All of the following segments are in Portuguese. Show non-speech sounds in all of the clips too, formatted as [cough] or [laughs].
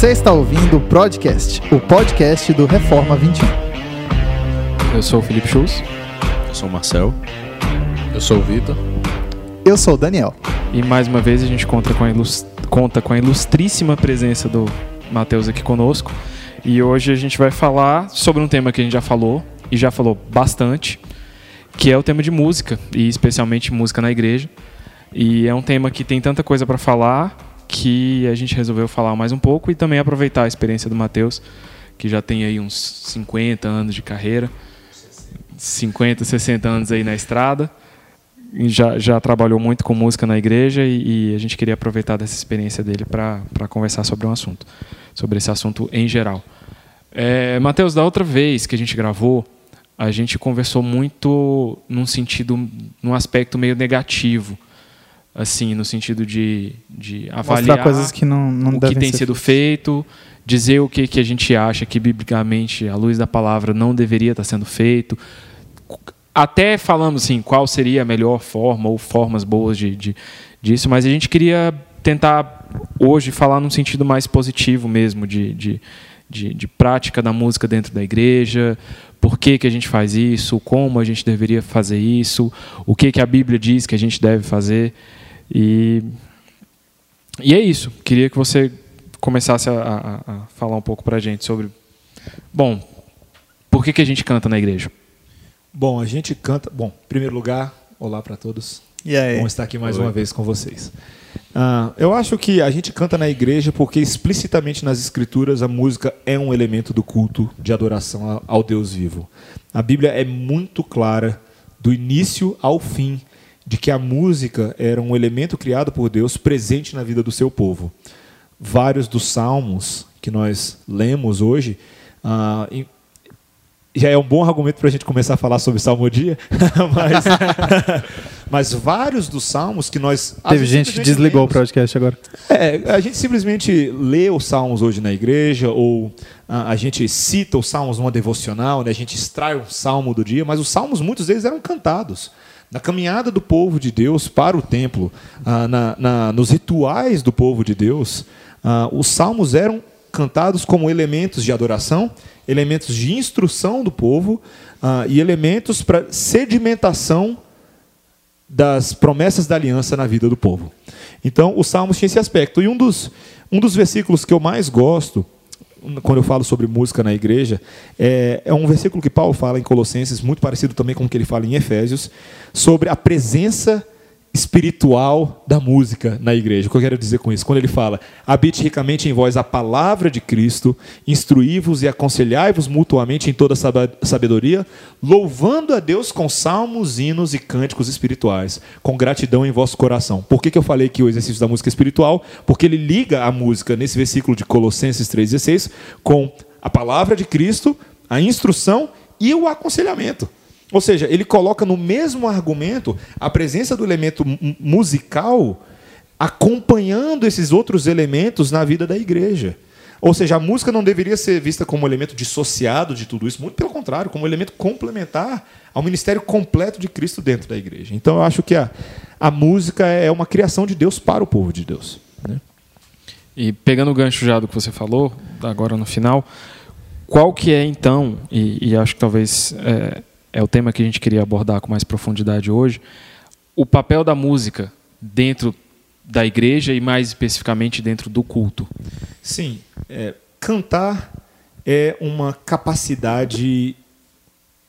Você está ouvindo o Podcast, o podcast do Reforma 21. Eu sou o Felipe Schultz. Eu sou o Marcel. Eu sou o Vitor. Eu sou o Daniel. E mais uma vez a gente conta com a, ilust... conta com a ilustríssima presença do Matheus aqui conosco. E hoje a gente vai falar sobre um tema que a gente já falou, e já falou bastante, que é o tema de música, e especialmente música na igreja. E é um tema que tem tanta coisa para falar que a gente resolveu falar mais um pouco e também aproveitar a experiência do Matheus, que já tem aí uns 50 anos de carreira, 50, 60 anos aí na estrada. Já, já trabalhou muito com música na igreja e, e a gente queria aproveitar dessa experiência dele para conversar sobre um assunto, sobre esse assunto em geral. É, Matheus, da outra vez que a gente gravou, a gente conversou muito num sentido, num aspecto meio negativo assim, no sentido de, de avaliar Mostrar coisas que não, não o que tem sido feito, dizer o que, que a gente acha que, biblicamente, à luz da palavra, não deveria estar sendo feito. Até falamos assim, qual seria a melhor forma ou formas boas de, de, disso, mas a gente queria tentar hoje falar num sentido mais positivo mesmo, de, de, de, de prática da música dentro da igreja, por que, que a gente faz isso, como a gente deveria fazer isso, o que, que a Bíblia diz que a gente deve fazer. E, e é isso. Queria que você começasse a, a, a falar um pouco para a gente sobre. Bom, por que, que a gente canta na igreja? Bom, a gente canta. Bom, em primeiro lugar, olá para todos. E aí? Bom estar aqui mais Oi. uma vez com vocês. Uh, eu acho que a gente canta na igreja porque explicitamente nas escrituras a música é um elemento do culto de adoração ao Deus vivo. A Bíblia é muito clara do início ao fim de que a música era um elemento criado por Deus presente na vida do seu povo. Vários dos salmos que nós lemos hoje uh, já é um bom argumento para a gente começar a falar sobre salmodia, [laughs] mas, [laughs] mas vários dos salmos que nós. Teve gente que desligou lemos, o podcast agora. É, a gente simplesmente lê os salmos hoje na igreja, ou a, a gente cita os salmos numa devocional, né, a gente extrai um salmo do dia, mas os salmos, muitos deles eram cantados. Na caminhada do povo de Deus para o templo, ah, na, na, nos rituais do povo de Deus, ah, os salmos eram cantados como elementos de adoração elementos de instrução do povo uh, e elementos para sedimentação das promessas da aliança na vida do povo. Então, os Salmos tinha esse aspecto. E um dos, um dos versículos que eu mais gosto, quando eu falo sobre música na igreja, é, é um versículo que Paulo fala em Colossenses, muito parecido também com o que ele fala em Efésios, sobre a presença espiritual da música na igreja. O que eu quero dizer com isso? Quando ele fala: habite ricamente em vós a palavra de Cristo, instruí-vos e aconselhai-vos mutuamente em toda sabedoria, louvando a Deus com salmos, hinos e cânticos espirituais, com gratidão em vosso coração. Por que, que eu falei que o exercício da música é espiritual? Porque ele liga a música, nesse versículo de Colossenses 3,16, com a palavra de Cristo, a instrução e o aconselhamento. Ou seja, ele coloca no mesmo argumento a presença do elemento musical acompanhando esses outros elementos na vida da igreja. Ou seja, a música não deveria ser vista como elemento dissociado de tudo isso, muito pelo contrário, como elemento complementar ao ministério completo de Cristo dentro da igreja. Então eu acho que a, a música é uma criação de Deus para o povo de Deus. Né? E pegando o gancho já do que você falou, agora no final, qual que é então, e, e acho que talvez é, é o tema que a gente queria abordar com mais profundidade hoje, o papel da música dentro da igreja e mais especificamente dentro do culto. Sim, é, cantar é uma capacidade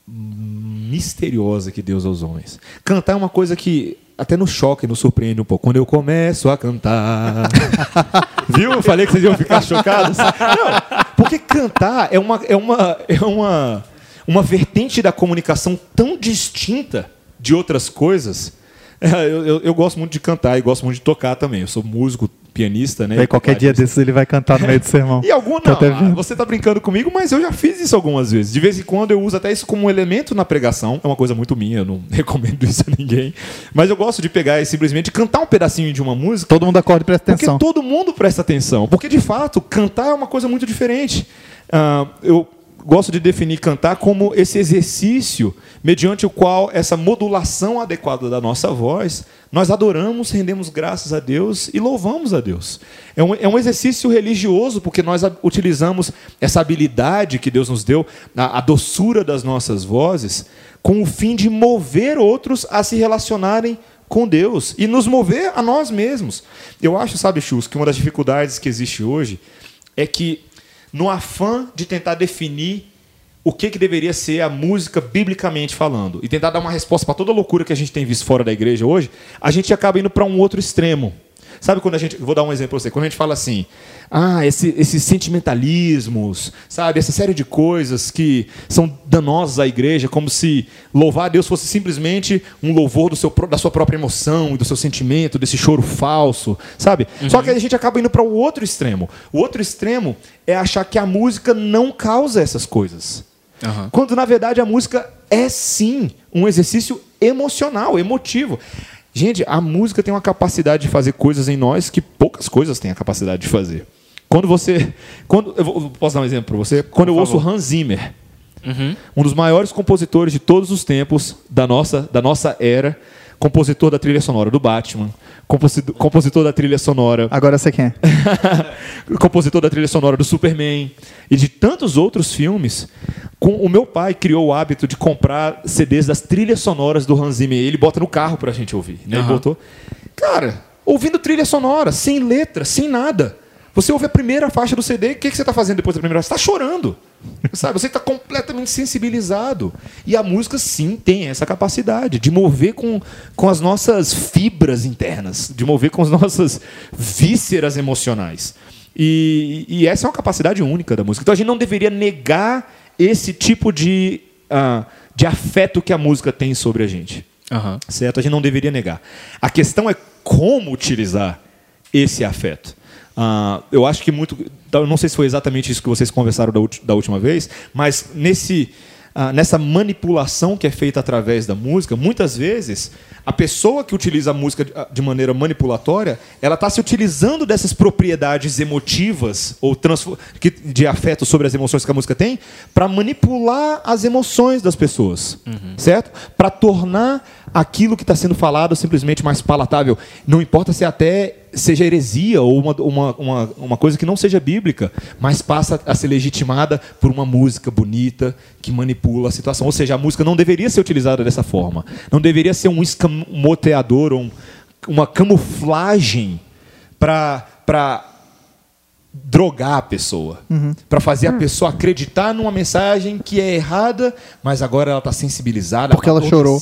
misteriosa que Deus aos homens. Cantar é uma coisa que até nos choca e nos surpreende um pouco. Quando eu começo a cantar. [laughs] Viu? Eu falei que vocês iam ficar chocados. Não, porque cantar é uma, é uma, é uma uma vertente da comunicação tão distinta de outras coisas. [laughs] Eu, eu, eu, gosto muito de cantar e gosto muito de tocar também. Eu sou músico, pianista, né? Aí qualquer dia desses ele vai cantar no meio do sermão. [laughs] e algum não. Você está brincando comigo, mas eu já fiz isso algumas vezes. De vez em quando eu uso até isso como um elemento na pregação. É uma coisa muito minha, eu não [laughs] recomendo isso a ninguém. Mas eu gosto de pegar e simplesmente cantar um pedacinho de uma música. Todo mundo acorda e presta atenção. Porque todo mundo presta atenção. Porque de fato, cantar é uma coisa muito diferente. Uh, eu gosto de definir cantar como esse exercício mediante o qual essa modulação adequada da nossa voz nós adoramos, rendemos graças a Deus e louvamos a Deus. É um, é um exercício religioso, porque nós utilizamos essa habilidade que Deus nos deu, a, a doçura das nossas vozes, com o fim de mover outros a se relacionarem com Deus e nos mover a nós mesmos. Eu acho, sabe, Chus, que uma das dificuldades que existe hoje é que, no afã de tentar definir o que, que deveria ser a música biblicamente falando e tentar dar uma resposta para toda loucura que a gente tem visto fora da igreja hoje, a gente acaba indo para um outro extremo. Sabe quando a gente. Vou dar um exemplo para você. Quando a gente fala assim, ah, esse, esses sentimentalismos, sabe, essa série de coisas que são danosas à igreja, como se louvar a Deus fosse simplesmente um louvor do seu, da sua própria emoção e do seu sentimento, desse choro falso, sabe? Uhum. Só que a gente acaba indo para o outro extremo. O outro extremo é achar que a música não causa essas coisas. Uhum. Quando na verdade a música é sim um exercício emocional, emotivo. Gente, a música tem uma capacidade de fazer coisas em nós que poucas coisas têm a capacidade de fazer. Quando você. Quando, eu vou, posso dar um exemplo para você? Quando Por eu favor. ouço Hans Zimmer, uhum. um dos maiores compositores de todos os tempos da nossa, da nossa era, compositor da trilha sonora do Batman, compositor, compositor da trilha sonora. Agora você quem? [laughs] compositor da trilha sonora do Superman e de tantos outros filmes. Com, o meu pai criou o hábito de comprar CDs das trilhas sonoras do Hans Zimmer. Ele bota no carro pra gente ouvir. Né? Uhum. Ele botou. Cara, ouvindo trilha sonora, sem letra, sem nada. Você ouve a primeira faixa do CD, o que, que você está fazendo depois da primeira faixa? Você está chorando. Sabe? Você está completamente sensibilizado. E a música, sim, tem essa capacidade de mover com, com as nossas fibras internas, de mover com as nossas vísceras emocionais. E, e essa é uma capacidade única da música. Então a gente não deveria negar esse tipo de, uh, de afeto que a música tem sobre a gente. Uhum. Certo? A gente não deveria negar. A questão é como utilizar esse afeto. Uh, eu acho que muito. Eu não sei se foi exatamente isso que vocês conversaram da, da última vez, mas nesse, uh, nessa manipulação que é feita através da música, muitas vezes a pessoa que utiliza a música de, ah, maneira manipulatória, ela está se utilizando dessas propriedades emotivas ou de afeto sobre as emoções que a música tem para manipular as emoções das pessoas, uhum. certo? Para tornar aquilo que está sendo falado simplesmente mais palatável. Não importa se até seja heresia ou uma, uma, uma, uma, coisa que não seja bíblica, mas passa a ser legitimada por uma música bonita que manipula a situação. Ou seja, a música não deveria ser utilizada dessa forma. Não deveria ser um escamoteador, um, uma camuflagem para drogar a pessoa, uhum. para fazer a pessoa acreditar numa mensagem que é errada, mas agora ela está sensibilizada, porque ela chorou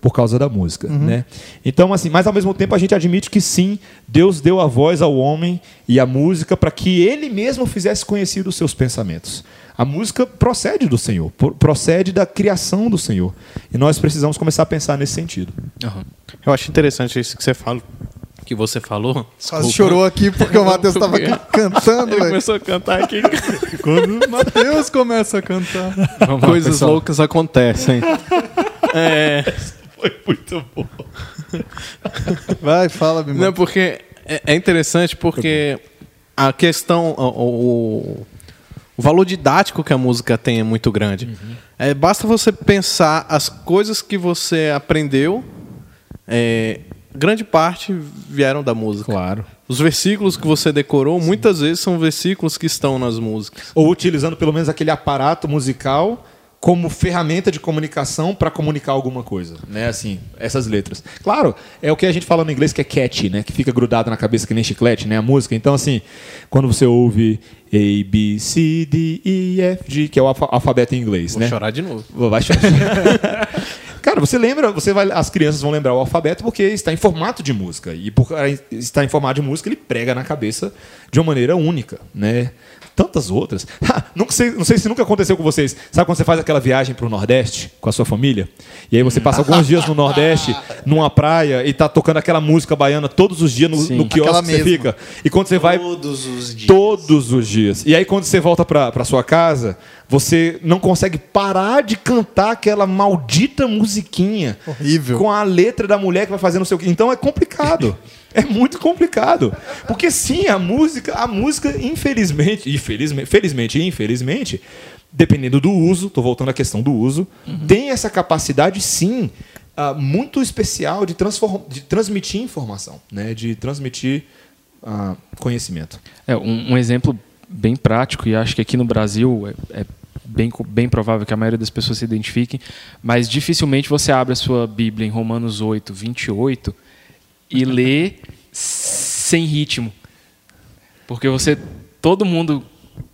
por causa da música, uhum. né? Então assim, mas ao mesmo tempo a gente admite que sim, Deus deu a voz ao homem e a música para que ele mesmo fizesse conhecido os seus pensamentos. A música procede do Senhor, procede da criação do Senhor, e nós precisamos começar a pensar nesse sentido. Uhum. Eu acho interessante isso que você fala, que você falou. Quase chorou aqui porque o Matheus estava [laughs] cantando. Ele começou a cantar aqui. [laughs] Quando o Matheus começa a cantar, Vamos coisas lá, loucas acontecem. É. Foi muito bom. Vai, fala, meu Não, porque é, é interessante porque a questão, o, o, o, valor didático que a música tem é muito grande. Uhum. É, basta você pensar as coisas que você aprendeu é, grande parte vieram da música. Claro. Os versículos que você decorou, Sim. muitas vezes são versículos que estão nas músicas. Ou utilizando pelo menos aquele aparato musical como ferramenta de comunicação para comunicar alguma coisa, né? Assim, essas letras. Claro, é o que a gente fala no inglês que é catchy, né? Que fica grudado na cabeça que nem chiclete, né? A música. Então, assim, quando você ouve A, B, C, D, E, F, G, que é o alfabeto em inglês, Vou né? chorar de novo. Vai chorar. [laughs] Cara, você lembra, você vai, as crianças vão lembrar o alfabeto porque está em formato de música. E por estar em formato de música, ele prega na cabeça de uma maneira única, né? Tantas outras. [laughs] não, sei, não sei se nunca aconteceu com vocês. Sabe quando você faz aquela viagem para o Nordeste com a sua família? E aí você passa [laughs] alguns dias no Nordeste, numa praia, e tá tocando aquela música baiana todos os dias no, Sim, no quiosque que você fica. E quando você vai. Todos os dias. Todos os dias. E aí quando você volta para sua casa, você não consegue parar de cantar aquela maldita musiquinha. Horrível. Com a letra da mulher que vai fazendo o seu. Então é complicado. [laughs] [laughs] É muito complicado. Porque sim, a música, a música, infelizmente, infelizmente, felizmente e infelizmente, dependendo do uso, estou voltando à questão do uso, uhum. tem essa capacidade sim ah, muito especial de, de transmitir informação, né? de transmitir ah, conhecimento. É, um, um exemplo bem prático, e acho que aqui no Brasil é, é bem, bem provável que a maioria das pessoas se identifiquem, mas dificilmente você abre a sua Bíblia em Romanos 8, 28 e lê sem ritmo. Porque você. Todo mundo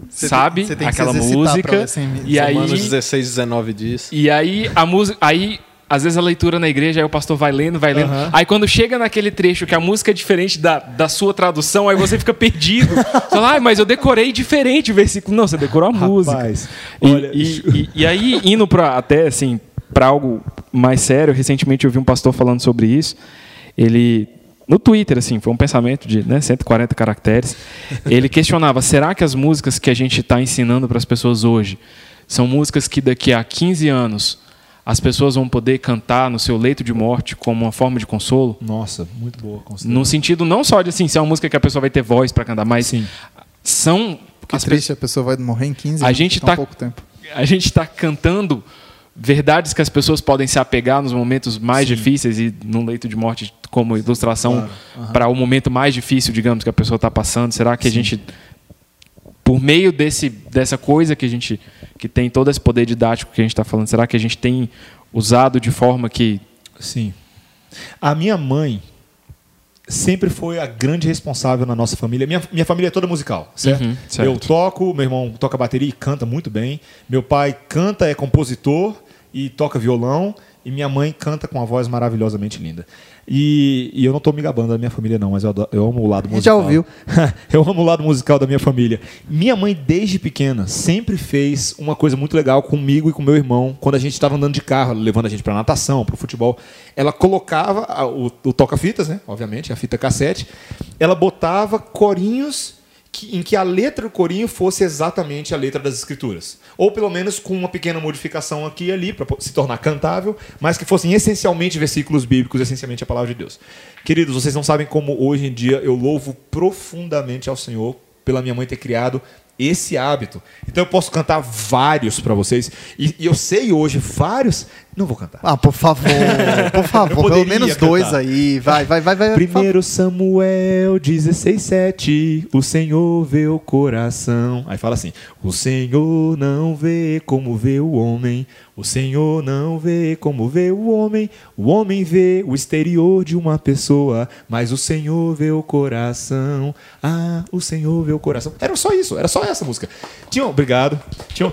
Você tem- sabe você tem que se aquela música. ler sem- E aí, Romanos 16, 19 diz. e aí a música. Aí, às vezes a leitura na igreja, aí o pastor vai lendo, vai lendo. Aham. Aí quando chega naquele trecho que a música é diferente da, da sua tradução, aí você fica perdido. Você [laughs] fala, ah, mas eu decorei diferente o versículo. Não, você decorou a música. Rapaz, E, olha, e, e- e aí, indo para até assim, para algo mais sério, recentemente eu vi um pastor falando sobre isso. Ele no Twitter, assim, foi um pensamento de né, 140 caracteres. Ele questionava: será que as músicas que a gente está ensinando para as pessoas hoje são músicas que daqui a 15 anos as pessoas vão poder cantar no seu leito de morte como uma forma de consolo? Nossa, muito boa. No sentido não só de assim, ser uma música que a pessoa vai ter voz para cantar, mas Sim. são Que as triste, a pessoa vai morrer em 15 A anos, gente tá- pouco tempo. a gente está cantando verdades que as pessoas podem se apegar nos momentos mais difíceis e num leito de morte como ilustração para o momento mais difícil, digamos, que a pessoa está passando. Será que a gente, por meio desse, dessa coisa que a gente que tem todo esse poder didático que a gente está falando, será que a gente tem usado de forma que Sim. A minha mãe sempre foi a grande responsável na nossa família. Minha, minha família é toda musical, certo? Uhum, certo. Eu toco, meu irmão toca bateria e canta muito bem. Meu pai canta, é compositor e toca violão. E minha mãe canta com uma voz maravilhosamente linda. E, e eu não estou me gabando da minha família, não, mas eu, adoro- eu amo o lado gente já musical. ouviu. [laughs] eu amo o lado musical da minha família. Minha mãe, desde pequena, sempre fez uma coisa muito legal comigo e com meu irmão, quando a gente estava andando de carro, levando a gente para natação, para o futebol. Ela colocava a- o, o toca-fitas, né? Obviamente, a fita cassete. Ela botava corinhos que- em que a letra do corinho fosse exatamente a letra das escrituras. Ou pelo menos com uma pequena modificação aqui e ali, para se tornar cantável, mas que fossem essencialmente versículos bíblicos, essencialmente a palavra de Deus. Queridos, vocês não sabem como hoje em dia eu louvo profundamente ao Senhor pela minha mãe ter criado esse hábito. Então eu posso cantar vários para vocês. E, e eu sei hoje vários. Não vou cantar. Ah, por favor, [laughs] por favor, pelo menos cantar. dois aí. Vai, vai, vai, vai. Primeiro Samuel 16:7 O Senhor vê o coração. Aí fala assim: O Senhor não vê como vê o homem. O Senhor não vê como vê o homem. O homem vê o exterior de uma pessoa, mas o Senhor vê o coração. Ah, o Senhor vê o coração. Era só isso, era só essa música. Tinha, obrigado. Tinha, um-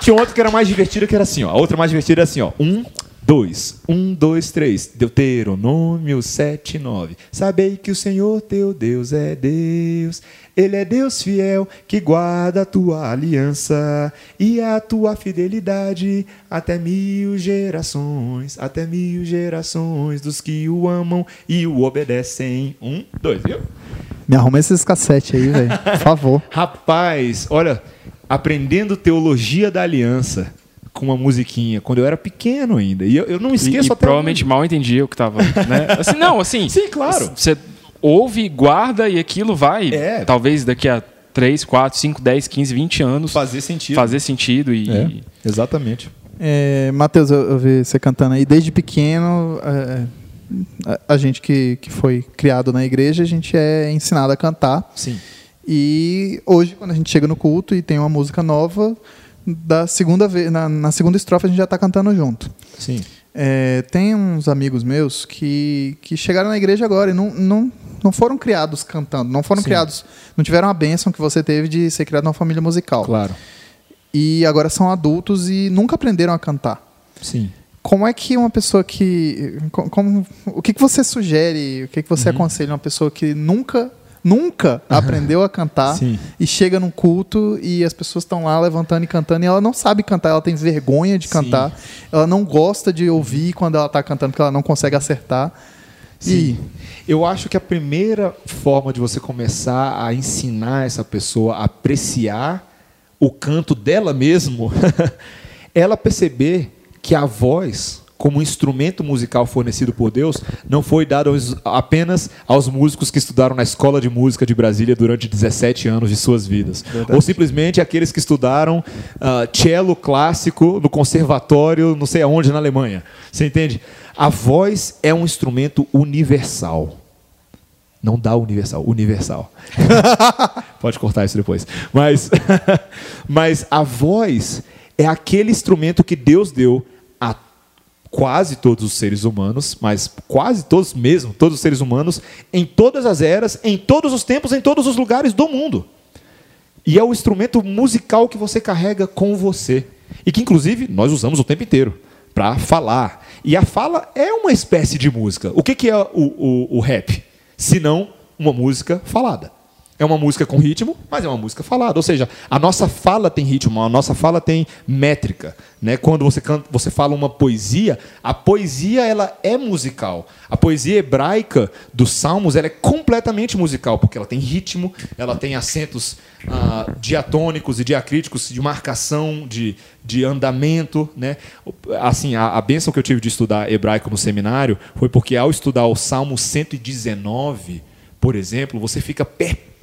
tinha, um, outra que era mais divertida, que era assim, ó. A outra mais divertida era assim, ó. Um, dois. Um, dois, três. Deuteronômio 7, 9. Sabei que o Senhor teu Deus é Deus. Ele é Deus fiel que guarda a tua aliança e a tua fidelidade até mil gerações. Até mil gerações dos que o amam e o obedecem. Um, dois, viu? Me arruma esses cassetes aí, velho. Por favor. [laughs] Rapaz, olha, aprendendo teologia da aliança com uma musiquinha quando eu era pequeno ainda. E eu, eu não esqueço e até provavelmente hoje. mal entendia o que estava, né? Assim, não, assim. [laughs] Sim, claro. Você ouve, guarda e aquilo vai, É. talvez daqui a 3, 4, 5, 10, 15, 20 anos fazer sentido. fazer sentido e, É, exatamente. É, Matheus, eu, eu vi você cantando aí desde pequeno. é, a, a gente que, que foi criado na igreja, a gente é ensinado a cantar. Sim. E hoje, quando a gente chega no culto e tem uma música nova, da segunda vez, na, na segunda estrofe a gente já está cantando junto. Sim. É, tem uns amigos meus que, que chegaram na igreja agora e não, não, não foram criados cantando, não foram Sim. criados, não tiveram a bênção que você teve de ser criado numa família musical. Claro. E agora são adultos e nunca aprenderam a cantar. Sim. Como é que uma pessoa que. co- Como, o que, que você sugere, o que, que você Uhum. aconselha uma pessoa que nunca, nunca [laughs] aprendeu a cantar Sim. e chega num culto e as pessoas estão lá levantando e cantando e ela não sabe cantar, ela tem vergonha de Sim. cantar, ela não gosta de ouvir quando ela está cantando porque ela não consegue acertar. Sim. Eu acho que a primeira forma de você começar a ensinar essa pessoa a apreciar o canto dela mesmo, [laughs] ela perceber que a voz, como instrumento musical fornecido por Deus, não foi dado aos- apenas aos músicos que estudaram na Escola de Música de Brasília durante 17 anos de suas vidas. Ou simplesmente aqueles que estudaram ah, cello clássico no conservatório, não sei aonde, na Alemanha. Você entende? A voz é um instrumento universal. Não dá universal, universal. [laughs] Pode cortar isso depois. Mas, [laughs] mas a voz é aquele instrumento que Deus deu a quase todos os seres humanos, mas quase todos mesmo, todos os seres humanos, em todas as eras, em todos os tempos, em todos os lugares do mundo. E é o instrumento musical que você carrega com você. E que, inclusive, nós usamos o tempo inteiro para falar. E a fala é uma espécie de música. O que, que é o, o, o rap? Se não uma música falada. É uma música com ritmo, mas é uma música falada. Ou seja, a nossa fala tem ritmo, a nossa fala tem métrica. Né? Quando você, canta, você fala uma poesia, a poesia ela é musical. A poesia hebraica dos Salmos ela é completamente musical, porque ela tem ritmo, ela tem acentos ah, diatônicos e diacríticos de marcação, de, de andamento. Né? Assim, a, a bênção que eu tive de estudar hebraico no seminário foi porque ao estudar o Salmo 119 por exemplo, você fica perplexo,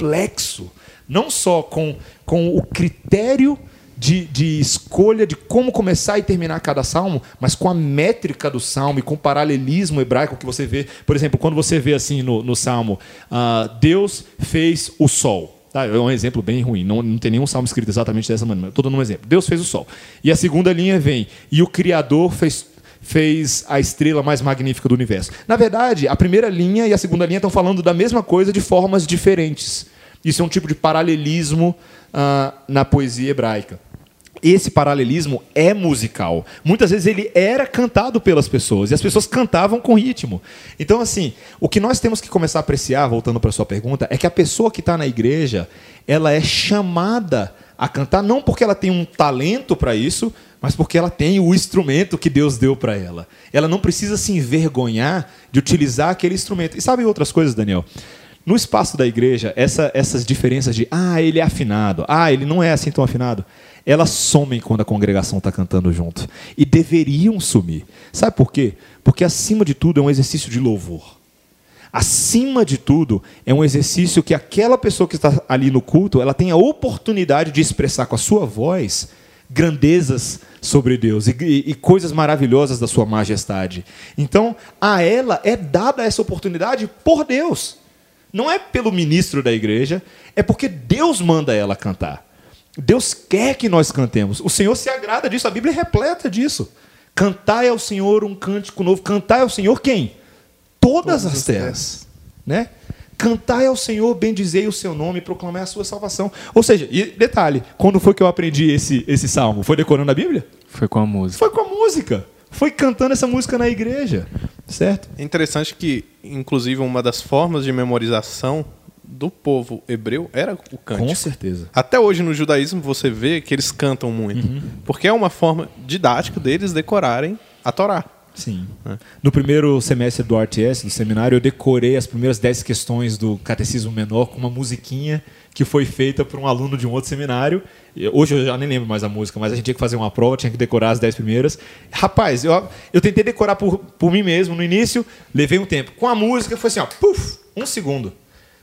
não só com, com o critério de, de, escolha de como começar e terminar cada salmo, mas com a métrica do salmo e com o paralelismo hebraico que você vê. Por exemplo, quando você vê assim no, no salmo, uh, Deus fez o sol. Tá, é um exemplo bem ruim, não, não tem nenhum salmo escrito exatamente dessa maneira. Estou dando um exemplo. Deus fez o sol. E a segunda linha vem, e o Criador fez fez a estrela mais magnífica do universo. Na verdade, a primeira linha e a segunda linha estão falando da mesma coisa de formas diferentes. Isso é um tipo de paralelismo uh, na poesia hebraica. Esse paralelismo é musical. Muitas vezes ele era cantado pelas pessoas e as pessoas cantavam com ritmo. Então, assim, o que nós temos que começar a apreciar, voltando para a sua pergunta, é que a pessoa que está na igreja, ela é chamada a cantar não porque ela tem um talento para isso, mas porque ela tem o instrumento que Deus deu para ela. Ela não precisa se envergonhar de utilizar aquele instrumento. E sabe outras coisas, Daniel? No espaço da igreja, essa, essas diferenças de ah, ele é afinado, ah, ele não é assim tão afinado, elas somem quando a congregação está cantando junto. E deveriam sumir. Sabe por quê? Porque, acima de tudo, é um exercício de louvor. Acima de tudo, é um exercício que aquela pessoa que está ali no culto, ela tem a oportunidade de expressar com a sua voz grandezas sobre Deus e, e, e, coisas maravilhosas da sua majestade. Então, a ela é dada essa oportunidade por Deus. Não é pelo ministro da igreja, é porque Deus manda ela cantar. Deus quer que nós cantemos. O Senhor se agrada disso, a Bíblia é repleta disso. Cantai ao Senhor um cântico novo. Cantai ao Senhor quem? Todas, Todas as terras. Né? Cantai ao Senhor, bendizei o seu nome, proclamai a sua salvação. Ou seja, e detalhe, quando foi que eu aprendi esse, esse salmo? Foi decorando a Bíblia? Foi com a música. Foi com a música. Foi cantando essa música na igreja. Certo? É interessante que, inclusive, uma das formas de memorização do povo hebreu era o cântico. Com certeza. Até hoje no judaísmo você vê que eles cantam muito. Uhum. Porque é uma forma didática deles decorarem a Torá. Sim. É. No primeiro semestre do RTS, do seminário, eu decorei as primeiras 10 questões do Catecismo Menor com uma musiquinha que foi feita por um aluno de um outro seminário. Hoje eu já nem lembro mais a música, mas a gente tinha que fazer uma prova, tinha que decorar as 10 primeiras. Rapaz, eu, eu tentei decorar por, por mim mesmo no início, levei um tempo. Com a música foi assim, ó, puf, um segundo.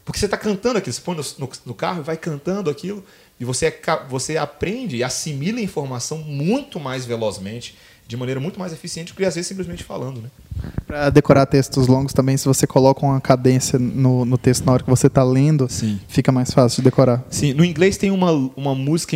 Porque você está cantando aquilo, você põe no, no, no carro e vai cantando aquilo, e você, você aprende e assimila a informação muito mais velozmente de maneira muito mais eficiente do que às vezes simplesmente falando. Né? Para decorar textos longos também, se você coloca uma cadência no, no texto na hora que você está lendo, Sim. fica mais fácil de decorar. Sim, no inglês tem uma, uma, música,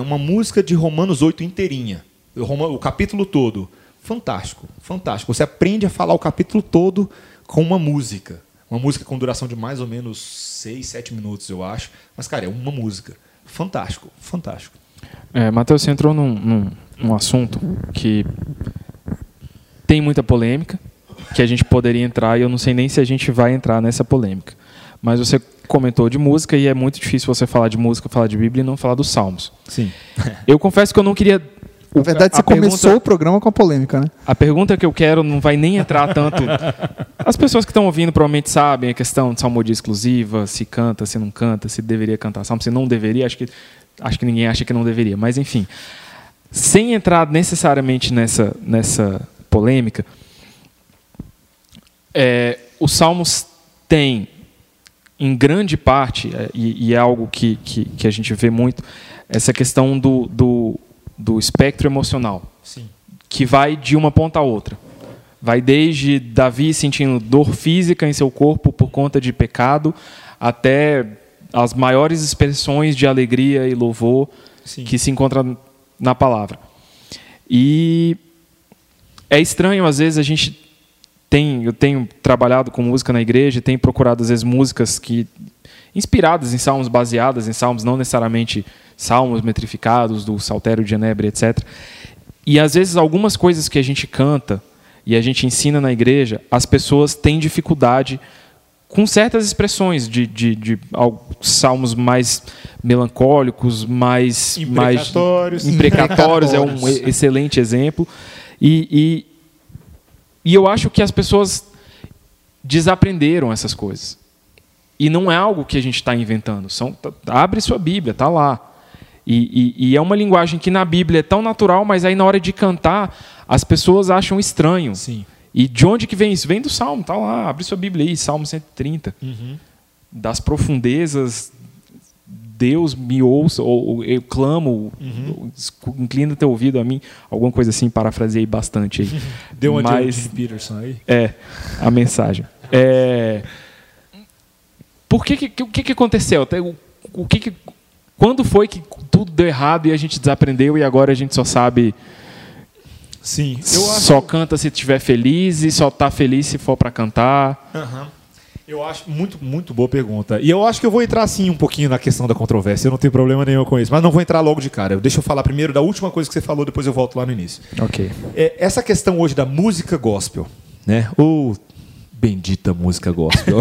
uma música de Romanos 8 inteirinha, o, o capítulo todo. Fantástico, fantástico. Você aprende a falar o capítulo todo com uma música. Uma música com duração de mais ou menos 6, 7 minutos, eu acho. Mas, cara, é uma música. Fantástico, fantástico. É, Matheus, você entrou num, num, num assunto que tem muita polêmica, que a gente poderia entrar e eu não sei nem se a gente vai entrar nessa polêmica. Mas você comentou de música e é muito difícil você falar de música, falar de Bíblia e não falar dos Salmos. Sim. eu confesso que eu não queria na verdade, você pergunta, começou o programa com a polêmica, né? A pergunta que eu quero não vai nem entrar tanto. As pessoas que estão ouvindo provavelmente sabem a questão de salmodia exclusiva, se canta, se não canta, se deveria cantar salmo, se não deveria. Acho que acho que ninguém acha que não deveria, mas enfim, sem entrar necessariamente nessa, nessa polêmica, é, os Salmos têm, em grande parte, é, e, e é algo que, que, que, a gente vê muito, essa questão do, do, do espectro emocional, Sim. que vai de uma ponta a outra. Vai desde Davi sentindo dor física em seu corpo por conta de pecado, até as maiores expressões de alegria e louvor Sim. que se encontram na palavra. E é estranho, às vezes, a gente tem. Eu tenho trabalhado com música na igreja, tenho procurado, às vezes, músicas que. inspiradas em salmos, baseadas em salmos, não necessariamente salmos metrificados, do Saltério de Genebre, etc. E às vezes algumas coisas que a gente canta e a gente ensina na igreja, as pessoas têm dificuldade com certas expressões de, de, de al- salmos mais melancólicos, mais Imprecatórios. mais imprecatórios é um excelente exemplo. E, e, e eu acho que as pessoas desaprenderam essas coisas. E não é algo que a gente está inventando. São, tá- abre sua Bíblia, tá lá. E, e- e é uma linguagem que na Bíblia é tão natural, mas aí na hora de cantar as pessoas acham estranho. Sim. E de onde que vem isso? Vem do Salmo, tá lá, abre sua Bíblia aí, Salmo 130. Das profundezas, Deus me ouça, ou, eu clamo, escu- inclina teu ouvido a mim, alguma coisa assim, parafraseei bastante aí. [laughs] Deu uma Mas- de Peterson aí. é, a mensagem. É, por que que, o que, que aconteceu? O, o que que, quando foi que tudo deu errado e a gente desaprendeu e agora a gente só sabe, Sim. Acho só canta se estiver feliz e só tá feliz se for para cantar? Aham. Eu acho muito, muito boa pergunta. E eu acho que eu vou entrar assim um pouquinho na questão da controvérsia. Eu não tenho problema nenhum com isso. Mas não vou entrar logo de cara. Deixa eu falar primeiro da última coisa que você falou, depois eu volto lá no início. Ok. É, essa questão hoje da música gospel, né? Ou bendita música gospel.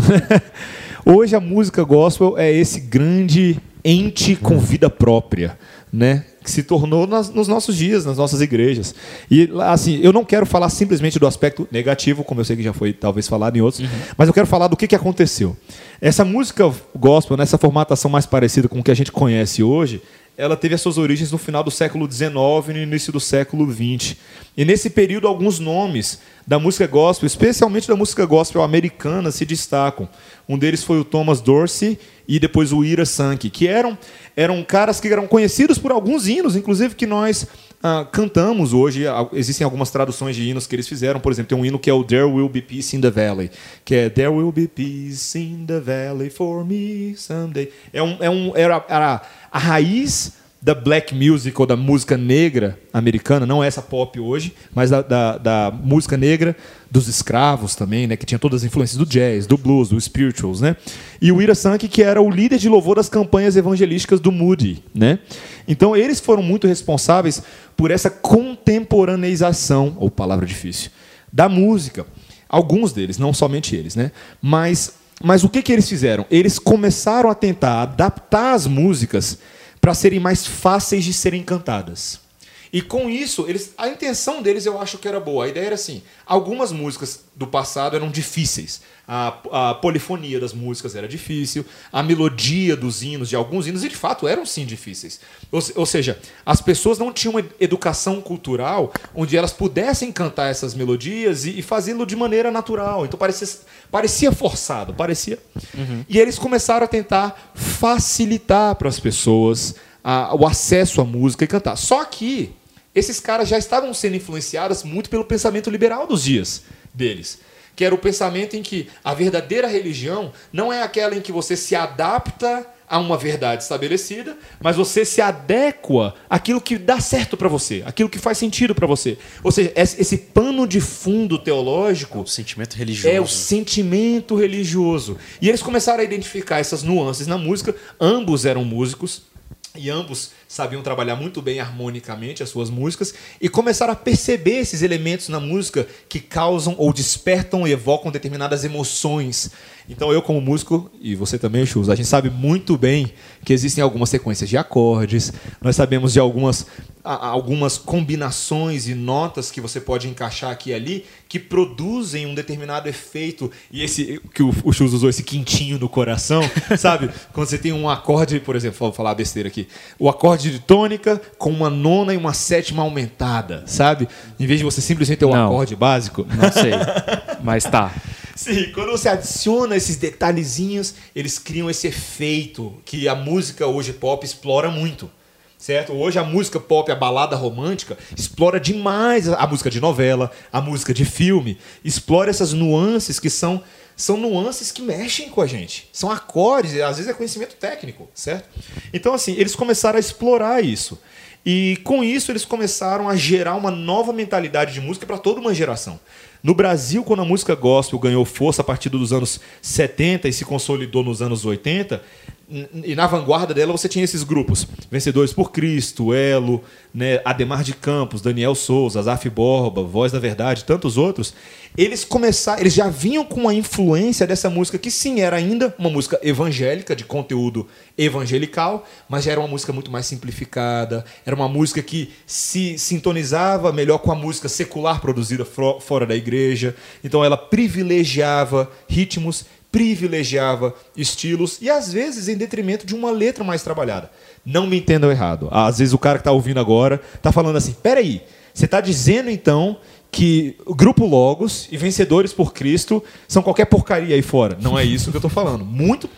[laughs] hoje a música gospel é esse grande ente com vida própria, né? Que se tornou nas- nos nossos dias, nas nossas igrejas. E assim, eu não quero falar simplesmente do aspecto negativo, como eu sei que já foi talvez falado em outros, mas eu quero falar do que, que aconteceu. Essa música gospel, nessa formatação mais parecida com o que a gente conhece hoje, ela teve as suas origens no final do século XIX e no início do século XX. E nesse período, alguns nomes da música gospel, especialmente da música gospel americana, se destacam. Um deles foi o Thomas Dorsey e depois o Ira Sankey, que eram, eram caras que eram conhecidos por alguns hinos, inclusive que nós ah, cantamos hoje. Existem algumas traduções de hinos que eles fizeram. Por exemplo, tem um hino que é o There Will Be Peace in the Valley, que é There Will Be Peace in the Valley for me someday. É um, é um, era, era a raiz da black music ou da música negra americana, não essa pop hoje, mas da, da, da música negra dos escravos também, né, que tinha todas as influências do jazz, do blues, do spirituals, né? E o Ira Sankey, que era o líder de louvor das campanhas evangelísticas do Moody, né? Então eles foram muito responsáveis por essa contemporaneização, ou palavra difícil, da música. Alguns deles, não somente eles, né? Mas mas o que que eles fizeram? Eles começaram a tentar adaptar as músicas para serem mais fáceis de serem cantadas. E com isso, eles, a intenção deles eu acho que era boa. A ideia era assim: algumas músicas do passado eram difíceis. A, a polifonia das músicas era difícil, a melodia dos hinos, de alguns hinos, e de fato eram sim difíceis. Ou, ou seja, as pessoas não tinham uma educação cultural onde elas pudessem cantar essas melodias e, e fazê-lo de maneira natural. Então parecia, parecia forçado, parecia. E eles começaram a tentar facilitar para as pessoas a- o acesso à música e cantar. Só que esses caras já estavam sendo influenciados muito pelo pensamento liberal dos dias deles. Que era o pensamento em que a verdadeira religião não é aquela em que você se adapta a uma verdade estabelecida, mas você se adequa àquilo que dá certo para você, aquilo que faz sentido para você. Ou seja, esse pano de fundo teológico O sentimento religioso. é o sentimento religioso. E eles começaram a identificar essas nuances na música. Ambos eram músicos e ambos sabiam trabalhar muito bem harmonicamente as suas músicas e começaram a perceber esses elementos na música que causam ou despertam e evocam determinadas emoções. Então eu como músico e você também, Chus, a gente sabe muito bem que existem algumas sequências de acordes, nós sabemos de algumas algumas combinações e notas que você pode encaixar aqui e ali que produzem um determinado efeito e esse que o, o Chus usou esse quintinho no coração, [laughs] sabe? Quando você tem um acorde, por exemplo, vou falar besteira aqui, o acorde de tônica com uma nona e uma sétima aumentada, sabe? Em vez de você simplesmente ter um Não. acorde básico. Não sei. [laughs] Mas tá. Sim, quando você adiciona esses detalhezinhos, eles criam esse efeito que a música hoje pop explora muito. certo? Hoje a música pop, a balada romântica, explora demais a música de novela, a música de filme, explora essas nuances que são são nuances que mexem com a gente. São acordes, às vezes é conhecimento técnico, certo? Então assim, eles começaram a explorar isso. E com isso eles começaram a gerar uma nova mentalidade de música para toda uma geração. No Brasil, quando a música gospel ganhou força a partir dos anos 70 e se consolidou nos anos 80, e na vanguarda dela você tinha esses grupos: Vencedores por Cristo, Elo, né, Ademar de Campos, Daniel Souza, Azaf Borba, Voz da Verdade, tantos outros. Eles começaram, eles já vinham com a influência dessa música que sim era ainda uma música evangélica de conteúdo evangelical, mas já era uma música muito mais simplificada, era uma música que se sintonizava melhor com a música secular produzida fora da igreja. Então ela privilegiava ritmos privilegiava estilos e às vezes em detrimento de uma letra mais trabalhada. Não me entendam errado. Às vezes o cara que está ouvindo agora está falando assim: peraí, você está dizendo então que o Grupo Logos e Vencedores por Cristo são qualquer porcaria aí fora. Não é isso que eu estou falando. Muito.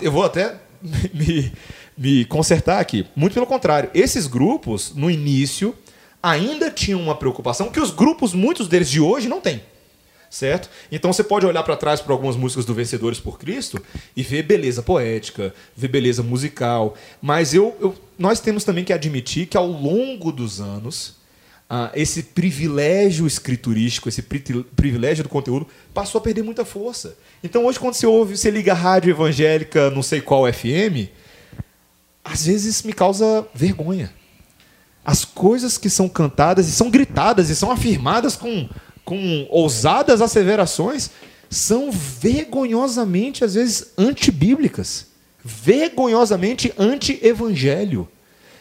Eu vou até [laughs] me, me consertar aqui. Muito pelo contrário. Esses grupos, no início, ainda tinham uma preocupação que os grupos, muitos deles de hoje, não têm certo? Então você pode olhar para trás para algumas músicas do Vencedores por Cristo e ver beleza poética, ver beleza musical, mas eu, eu nós temos também que admitir que ao longo dos anos ah, esse privilégio escriturístico, esse pri privilégio do conteúdo passou a perder muita força. Então hoje quando você ouve, você liga a rádio evangélica, não sei qual FM, às vezes me causa vergonha. As coisas que são cantadas e são gritadas e são afirmadas com com ousadas asseverações, são vergonhosamente, às vezes, antibíblicas, vergonhosamente anti-evangelho.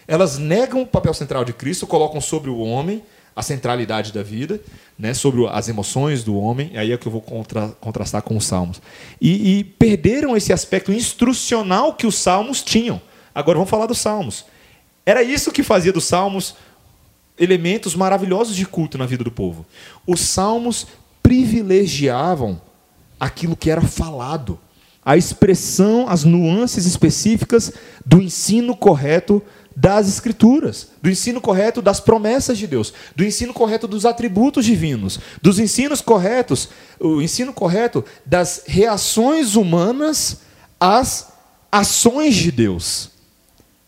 Elas negam o papel central de Cristo, colocam sobre o homem a centralidade da vida, né, sobre as emoções do homem, aí é que eu vou contra, contrastar com os salmos. E, e perderam esse aspecto instrucional que os salmos tinham. Agora vamos falar dos salmos. Era isso que fazia dos salmos elementos maravilhosos de culto na vida do povo. Os salmos privilegiavam aquilo que era falado, a expressão, as nuances específicas do ensino correto das escrituras, do ensino correto das promessas de Deus, do ensino correto dos atributos divinos, dos ensinos corretos, o ensino correto das reações humanas às ações de Deus.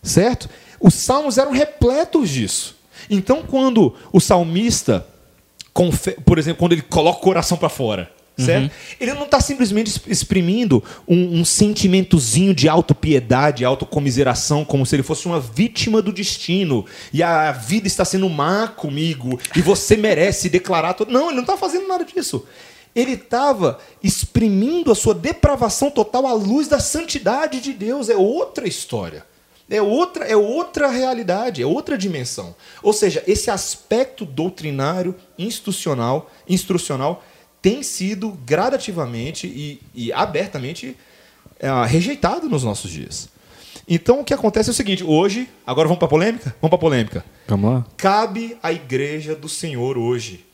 Certo? Os salmos eram repletos disso. Então, quando o salmista, por exemplo, quando ele coloca o coração para fora, certo? Uhum. Ele não está simplesmente exprimindo um, um, sentimentozinho de autopiedade, autocomiseração, como se ele fosse uma vítima do destino e a vida está sendo má comigo e você merece declarar. Todo... Não, ele não está fazendo nada disso. Ele estava exprimindo a sua depravação total à luz da santidade de Deus. É outra história. É outra, é outra realidade, é outra dimensão. Ou seja, esse aspecto doutrinário, institucional, instrucional, tem sido gradativamente e, e abertamente é, rejeitado nos nossos dias. Então o que acontece é o seguinte: hoje, agora vamos para a polêmica? Vamos para a polêmica. Vamos lá. Cabe à igreja do Senhor hoje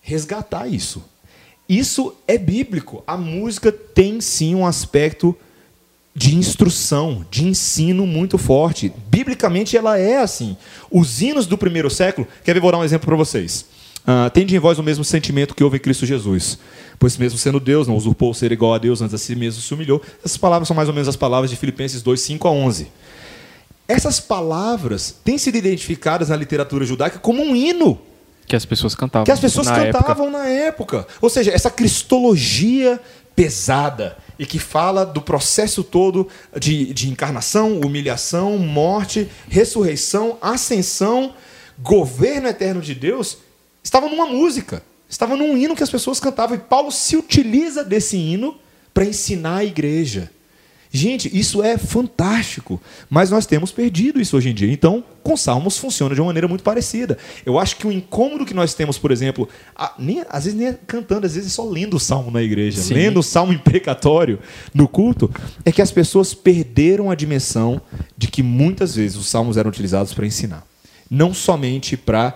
resgatar isso. Isso é bíblico. A música tem sim um aspecto de instrução, de ensino muito forte. Biblicamente ela é assim. Os hinos do primeiro século, quer ver, vou dar um exemplo para vocês. Uh, tende em vós o mesmo sentimento que houve em Cristo Jesus. Pois mesmo sendo Deus, não usurpou ser igual a Deus, antes a si mesmo se humilhou. Essas palavras são mais ou menos as palavras de Filipenses 2, 5 a 11. Essas palavras têm sido identificadas na literatura judaica como um hino. Que as pessoas cantavam. Que as pessoas na cantavam época. na época. Ou seja, essa cristologia pesada e que fala do processo todo de, de encarnação, humilhação, morte, ressurreição, ascensão, governo eterno de Deus, estava numa música, estava num hino que as pessoas cantavam. E Paulo se utiliza desse hino para ensinar a igreja. Gente, isso é fantástico, mas nós temos perdido isso hoje em dia. Então, com salmos funciona de uma maneira muito parecida. Eu acho que o incômodo que nós temos, por exemplo, a, nem, às vezes nem é cantando, às vezes é só lendo o salmo na igreja, Sim. lendo o salmo imprecatório no culto, é que as pessoas perderam a dimensão de que muitas vezes os salmos eram utilizados para ensinar, não somente para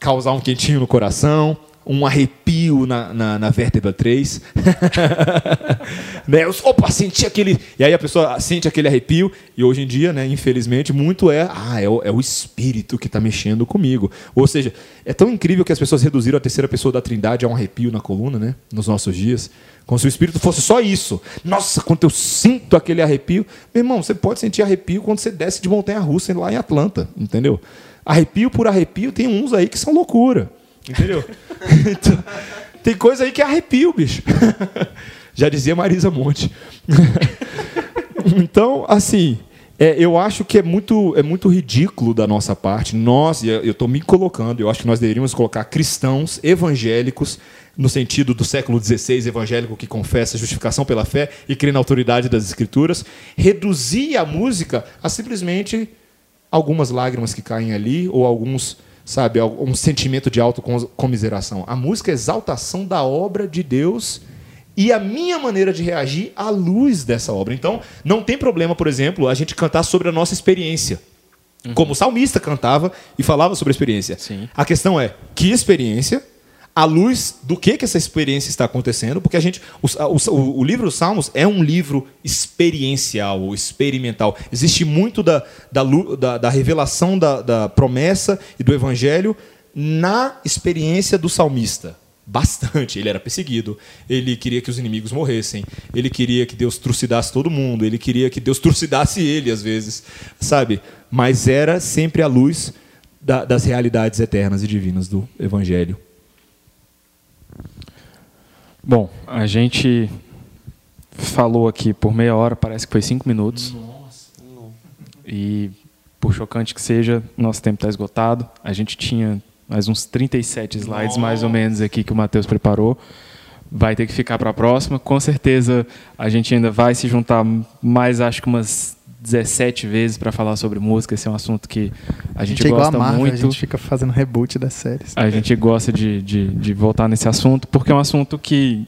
causar um quentinho no coração, um arrepio na, na, na vértebra 3. [laughs] né? Opa, senti aquele. E aí a pessoa sente aquele arrepio, e hoje em dia, né, infelizmente, muito é. Ah, é o, é o espírito que está mexendo comigo. Ou seja, é tão incrível que as pessoas reduziram a terceira pessoa da trindade a um arrepio na coluna, né? Nos nossos dias. Como se o espírito fosse só isso. Nossa, quando eu sinto aquele arrepio. Meu irmão, você pode sentir arrepio quando você desce de montanha russa lá em Atlanta, entendeu? Arrepio por arrepio, tem uns aí que são loucura. Entendeu? [laughs] então, tem coisa aí que arrepio, bicho. [laughs] Já dizia Marisa Monte. [laughs] então, assim, é, eu acho que é muito, é muito ridículo da nossa parte. Nós, eu estou me colocando, eu acho que nós deveríamos colocar cristãos evangélicos, no sentido do século XVI, evangélico que confessa a justificação pela fé e crê na autoridade das Escrituras, reduzir a música a simplesmente algumas lágrimas que caem ali ou alguns sabe, um sentimento de autocomiseração. A música é exaltação da obra de Deus e a minha maneira de reagir à luz dessa obra. Então, não tem problema, por exemplo, a gente cantar sobre a nossa experiência. Uhum. Como o salmista cantava e falava sobre a experiência. Sim. A questão é, que experiência à luz do que, que essa experiência está acontecendo, porque a gente. O, o, o livro dos Salmos é um livro experiencial, experimental. Existe muito da, da, da, da revelação da, da promessa e do evangelho na experiência do salmista. Bastante. Ele era perseguido, ele queria que os inimigos morressem, ele queria que Deus trucidasse todo mundo, ele queria que Deus [laughs] trucidasse ele às vezes, sabe? Mas era sempre a luz da, das realidades eternas e divinas do Evangelho. Bom, a gente falou aqui por meia hora, parece que foi cinco minutos. Nossa. E por chocante que seja, nosso tempo está esgotado. A gente tinha mais uns 37 slides Nossa. mais ou menos aqui que o Matheus preparou. Vai ter que ficar para a próxima. Com certeza a gente ainda vai se juntar mais, acho que umas 17 vezes para falar sobre música. Esse é um assunto que a gente, a gente é gosta Marvel, muito. A gente fica fazendo reboot das séries. A gente gosta de, de, de, voltar nesse assunto, porque é um assunto que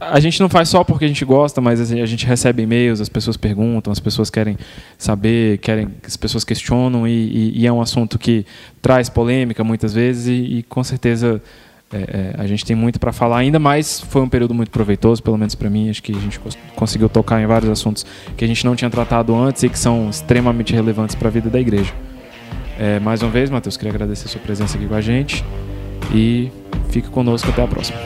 a gente não faz só porque a gente gosta, mas a gente recebe e-mails, as pessoas perguntam, as pessoas querem saber, querem, as pessoas questionam, e, e, e é um assunto que traz polêmica muitas vezes, e, e com certeza é, é, a gente tem muito para falar ainda, mas foi um período muito proveitoso, pelo menos para mim. Acho que a gente conseguiu tocar em vários assuntos que a gente não tinha tratado antes e que são extremamente relevantes para a vida da igreja. É, mais uma vez, Matheus, queria agradecer a sua presença aqui com a gente e fique conosco até a próxima.